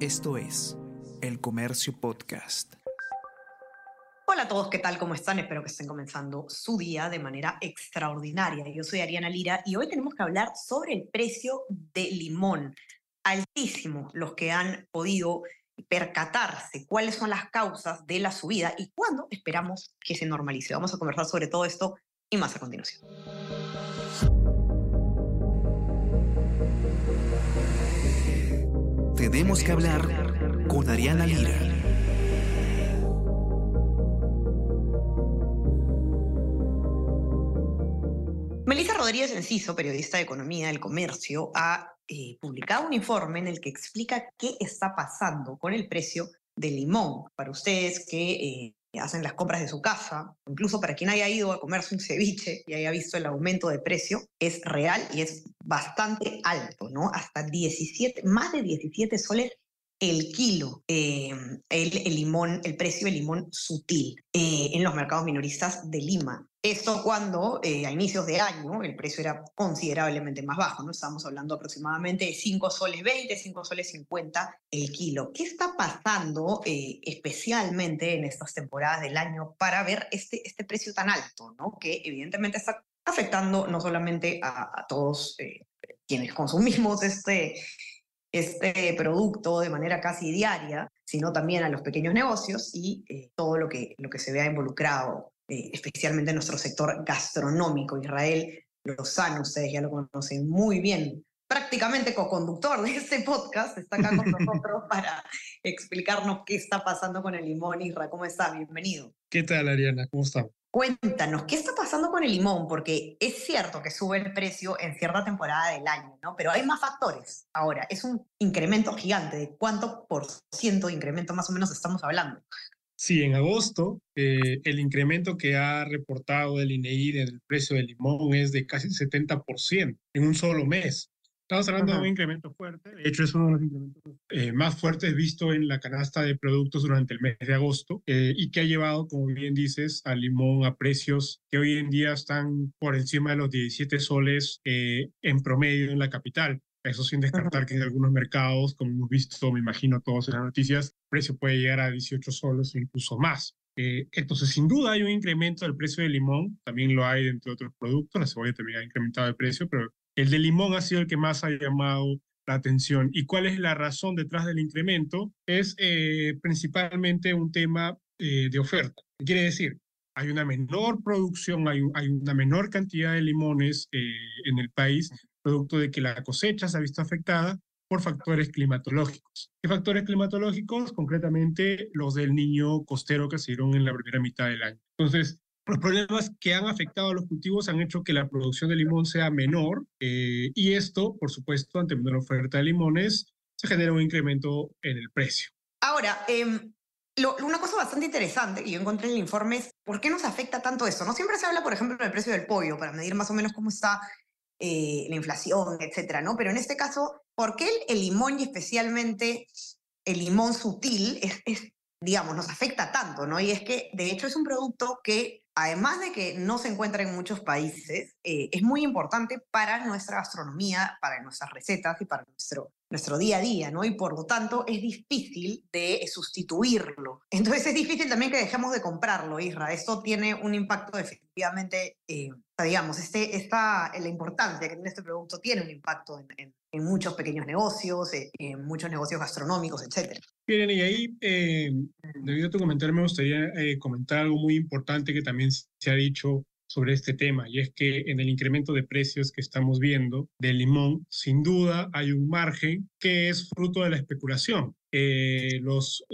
Esto es El Comercio Podcast. Hola a todos, ¿qué tal? ¿Cómo están? Espero que estén comenzando su día de manera extraordinaria. Yo soy Ariana Lira y hoy tenemos que hablar sobre el precio del limón. Altísimo los que han podido percatarse cuáles son las causas de la subida y cuándo esperamos que se normalice. Vamos a conversar sobre todo esto y más a continuación. Tenemos que hablar con Ariana Lira. Melissa Rodríguez Enciso, periodista de Economía del Comercio, ha eh, publicado un informe en el que explica qué está pasando con el precio del limón. Para ustedes que eh, hacen las compras de su casa, incluso para quien haya ido a comerse un ceviche y haya visto el aumento de precio, es real y es bastante alto, ¿no? Hasta 17, más de 17 soles el kilo, eh, el, limón, el precio del limón sutil eh, en los mercados minoristas de Lima. Esto cuando eh, a inicios de año el precio era considerablemente más bajo, ¿no? Estamos hablando aproximadamente de 5 soles 20, 5 soles 50 el kilo. ¿Qué está pasando especialmente en estas temporadas del año para ver este, este precio tan alto, ¿no? Que evidentemente está afectando no solamente a, a todos quienes consumimos este, este producto de manera casi diaria, sino también a los pequeños negocios y eh, todo lo que, lo que se vea involucrado, eh, especialmente en nuestro sector gastronómico. Israel Lozano, ustedes ya lo conocen muy bien, prácticamente co-conductor de este podcast, está acá con nosotros para explicarnos qué está pasando con el limón. Isra, ¿cómo está? Bienvenido. ¿Qué tal, Ariana? ¿Cómo está? Cuéntanos, ¿qué está pasando con el limón? Porque es cierto que sube el precio en cierta temporada del año, ¿no? Pero hay más factores. Ahora, es un incremento gigante. ¿De cuánto por ciento de incremento más o menos estamos hablando? Sí, en agosto eh, el incremento que ha reportado el INEI del precio del limón es de casi 70% en un solo mes. Estamos hablando de un incremento fuerte, de hecho es uno de los incrementos eh, más fuertes visto en la canasta de productos durante el mes de agosto eh, y que ha llevado, como bien dices, al limón a precios que hoy en día están por encima de los 17 soles eh, en promedio en la capital. Eso sin descartar que en algunos mercados, como hemos visto, me imagino todos en las noticias, el precio puede llegar a 18 soles o incluso más. entonces, sin duda hay un incremento del precio del limón, también lo hay entre otros productos, la cebolla también ha incrementado el precio, pero el de limón ha sido el que más ha llamado la atención. ¿Y cuál es la razón detrás del incremento? Es eh, principalmente un tema eh, de oferta. ¿Qué quiere decir? Hay una menor producción, hay, hay una menor cantidad de limones eh, en el país, producto de que la cosecha se ha visto afectada por factores climatológicos. ¿Qué factores climatológicos? Concretamente los del niño costero que se dieron en la primera mitad del año. Entonces, los problemas que han afectado a los cultivos han hecho que la producción de limón sea menor eh, y esto, por supuesto, ante menor oferta de limones, se genera un incremento en el precio. Ahora, em, una cosa bastante interesante que yo encontré en el informe es por qué nos afecta tanto eso. No siempre se habla, por ejemplo, del precio del pollo para medir más o menos cómo está eh, la inflación, etcétera, ¿no? Pero en este caso, ¿por qué el, limón y especialmente el limón sutil digamos, nos afecta tanto, ¿no? Y es que, de hecho, es un producto que además de que no se encuentra en muchos países, eh, es muy importante para nuestra gastronomía, para nuestras recetas y para nuestro, nuestro día a día, ¿no? Y por lo tanto es difícil de sustituirlo. Entonces es difícil también que dejemos de comprarlo, Isra. Esto tiene un impacto efectivamente, eh, digamos, este, esta, la importancia que tiene este producto tiene un impacto en, muchos pequeños negocios, eh, en muchos negocios gastronómicos, etc. Bien, y ahí, eh, debido a tu comentario, me gustaría eh, comentar algo muy importante que también se ha dicho sobre este tema, y es que en el incremento de precios que estamos viendo del limón, sin duda hay un margen que es fruto de la especulación. los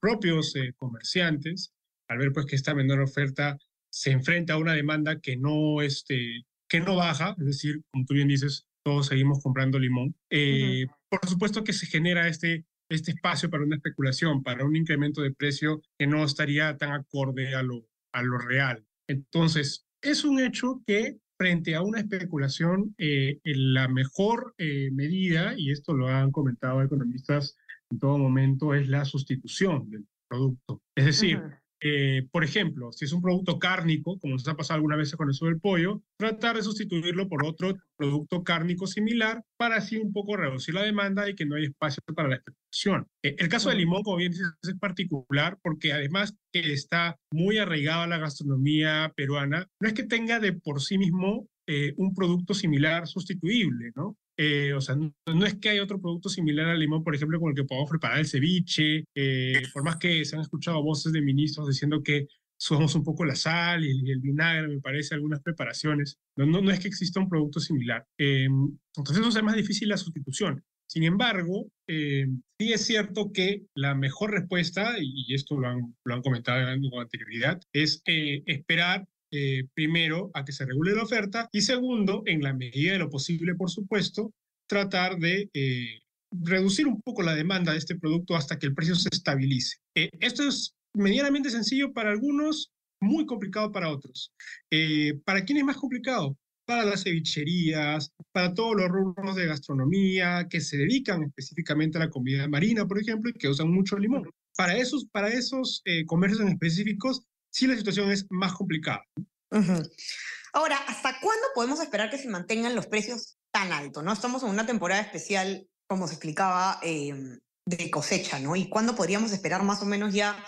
propios comerciantes, al ver pues que esta menor oferta se enfrenta a una demanda que no, este, que no baja, es decir, como tú bien dices, todos seguimos comprando limón. Eh, por supuesto que se genera este, este espacio para una especulación, para un incremento de precio que no estaría tan acorde a lo, a lo real. Entonces, es un hecho que frente a una especulación, eh, la mejor eh, medida, y esto lo han comentado economistas en todo momento, es la sustitución del producto. Es decir, eh, por ejemplo, si es un producto cárnico, como nos ha pasado algunas veces con eso del pollo, tratar de sustituirlo por otro producto cárnico similar para así un poco reducir la demanda y que no haya espacio para la explotación. Eh, el caso del limón, como bien dices, es particular porque además que está muy arraigado a la gastronomía peruana, no es que tenga de por sí mismo eh, un producto similar sustituible, ¿no? Eh, o sea, no, es que hay otro producto similar al limón, por ejemplo, con el que podamos preparar el ceviche, eh, por más que se han escuchado voces de ministros diciendo que subamos un poco la sal y, el vinagre, me parece, algunas preparaciones. No, no, no es que exista un producto similar. Eh, entonces, eso es más difícil la sustitución. Sin embargo, sí es cierto que la mejor respuesta, y esto lo han, lo han comentado con anterioridad, es esperar eh, primero, a que se regule la oferta y segundo, en la medida de lo posible, por supuesto, tratar de eh, reducir un poco la demanda de este producto hasta que el precio se estabilice. Eh, esto es medianamente sencillo para algunos, muy complicado para otros. ¿Para quién es más complicado? Para las cevicherías, para todos los rubros de gastronomía que se dedican específicamente a la comida marina, por ejemplo, y que usan mucho limón. Para esos, para esos comercios en específicos, sí la situación es más complicada. Ahora, ¿hasta cuándo podemos esperar que se mantengan los precios tan altos? ¿no? Estamos en una temporada especial, como se explicaba, em, de cosecha, ¿no? ¿Y cuándo podríamos esperar más o menos ya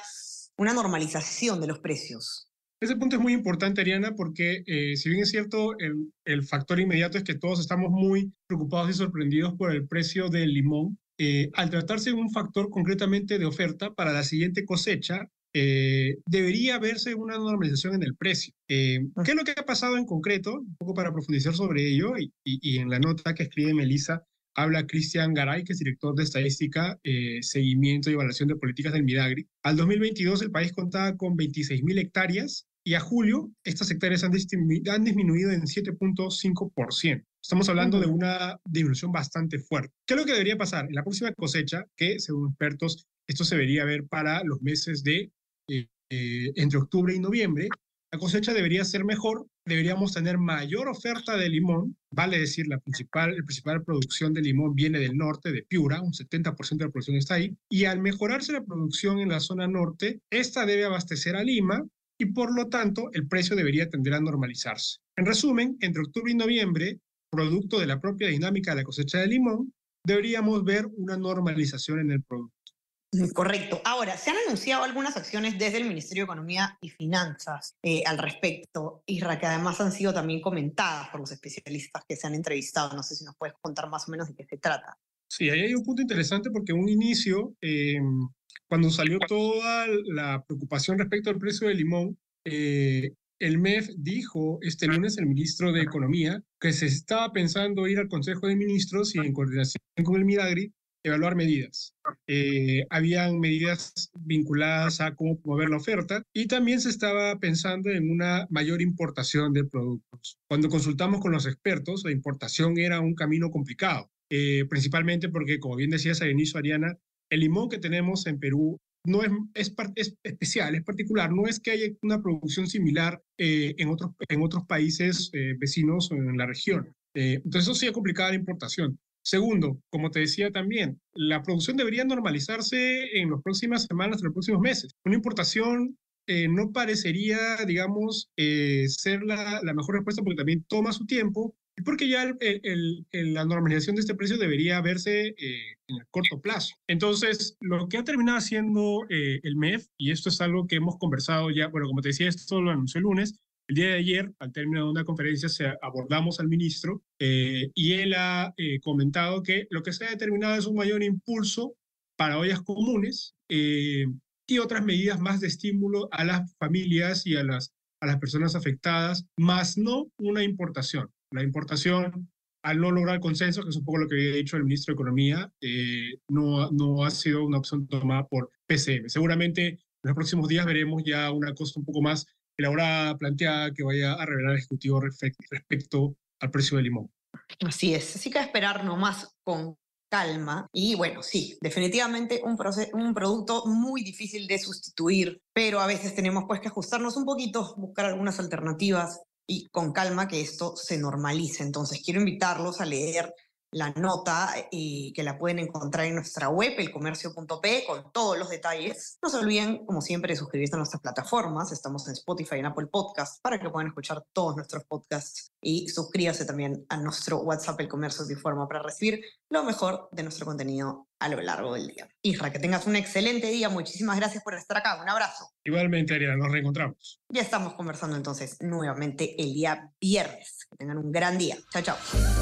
una normalización de los precios? Ese punto es muy importante, Ariana, porque eh, si bien es cierto, el, el, factor inmediato es que todos estamos muy preocupados y sorprendidos por el precio del limón. Eh, al tratarse de un factor concretamente de oferta para la siguiente cosecha, eh, debería verse una normalización en el precio. Eh, ¿Qué es lo que ha pasado en concreto? Un poco para profundizar sobre ello, y, y, en la nota que escribe Melissa, habla Cristian Garay, que es director de Estadística, eh, Seguimiento y Evaluación de Políticas del Midagri. Al 2022 el país contaba con 26.000 hectáreas y a julio estas hectáreas han, han disminuido en 7.5%. Estamos hablando de una disminución bastante fuerte. ¿Qué es lo que debería pasar? En la próxima cosecha, que según expertos esto se debería ver para los meses de eh, eh, entre octubre y noviembre, la cosecha debería ser mejor, deberíamos tener mayor oferta de limón, vale decir, la principal, la principal producción de limón viene del norte, de Piura, un 70% de la producción está ahí, y al mejorarse la producción en la zona norte, esta debe abastecer a Lima y por lo tanto el precio debería tender a normalizarse. En resumen, entre octubre y noviembre, producto de la propia dinámica de la cosecha de limón, deberíamos ver una normalización en el producto. Correcto. Ahora, se han anunciado algunas acciones desde el Ministerio de Economía y Finanzas eh, al respecto, Isra, que además han sido también comentadas por los especialistas que se han entrevistado. No sé si nos puedes contar más o menos de qué se trata. Sí, ahí hay un punto interesante porque un inicio, em, cuando salió toda la preocupación respecto al precio del limón, eh, el MEF dijo este lunes, el ministro de Economía, que se estaba pensando ir al Consejo de Ministros y en coordinación con el Midagri evaluar medidas. Eh, habían medidas vinculadas a cómo mover la oferta y también se estaba pensando en una mayor importación de productos. Cuando consultamos con los expertos, la importación era un camino complicado, eh, principalmente porque, como bien decías al inicio, Ariana, el limón que tenemos en Perú no es, es, es, especial, es particular, no es que haya una producción similar eh, en, otros, en otros países vecinos o en la región. entonces eso sí ha complicado la importación. Segundo, como te decía también, la producción debería normalizarse en las próximas semanas, en los próximos meses. Una importación eh, no parecería, digamos, eh, ser la, mejor respuesta porque también toma su tiempo y porque ya la normalización de este precio debería verse eh, en el corto plazo. Entonces, lo que ha terminado haciendo el MEF, y esto es algo que hemos conversado ya, bueno, como te decía, esto lo anunció el lunes, el día de ayer, al término de una conferencia, se abordamos al ministro eh, y él ha eh, comentado que lo que se ha determinado es un mayor impulso para ollas comunes eh, y otras medidas más de estímulo a las familias y a las, a las personas afectadas, más no una importación. La importación, al no lograr consenso, que es un poco lo que había dicho el ministro de Economía, no, no ha sido una opción tomada por PCM. Seguramente en los próximos días veremos ya una cosa un poco más elaborada, planteada, que vaya a revelar el Ejecutivo respecto al precio del limón. Así es, así que esperar nomás con calma. Y bueno, sí, definitivamente un, un producto muy difícil de sustituir, pero a veces tenemos pues que ajustarnos un poquito, buscar algunas alternativas y con calma que esto se normalice. Entonces quiero invitarlos a leer la nota y que la pueden encontrar en nuestra web, elcomercio.p, con todos los detalles. No se olviden, como siempre, de suscribirse a nuestras plataformas. Estamos en Spotify y en Apple Podcasts para que puedan escuchar todos nuestros podcasts y suscríbase también a nuestro WhatsApp El Comercio de Informa para recibir lo mejor de nuestro contenido a lo largo del día. Isra, que tengas un excelente día. Muchísimas gracias por estar acá. Un abrazo. Igualmente, Ariana, nos reencontramos. Ya estamos conversando entonces nuevamente el día viernes. Que tengan un gran día. Chao, chao.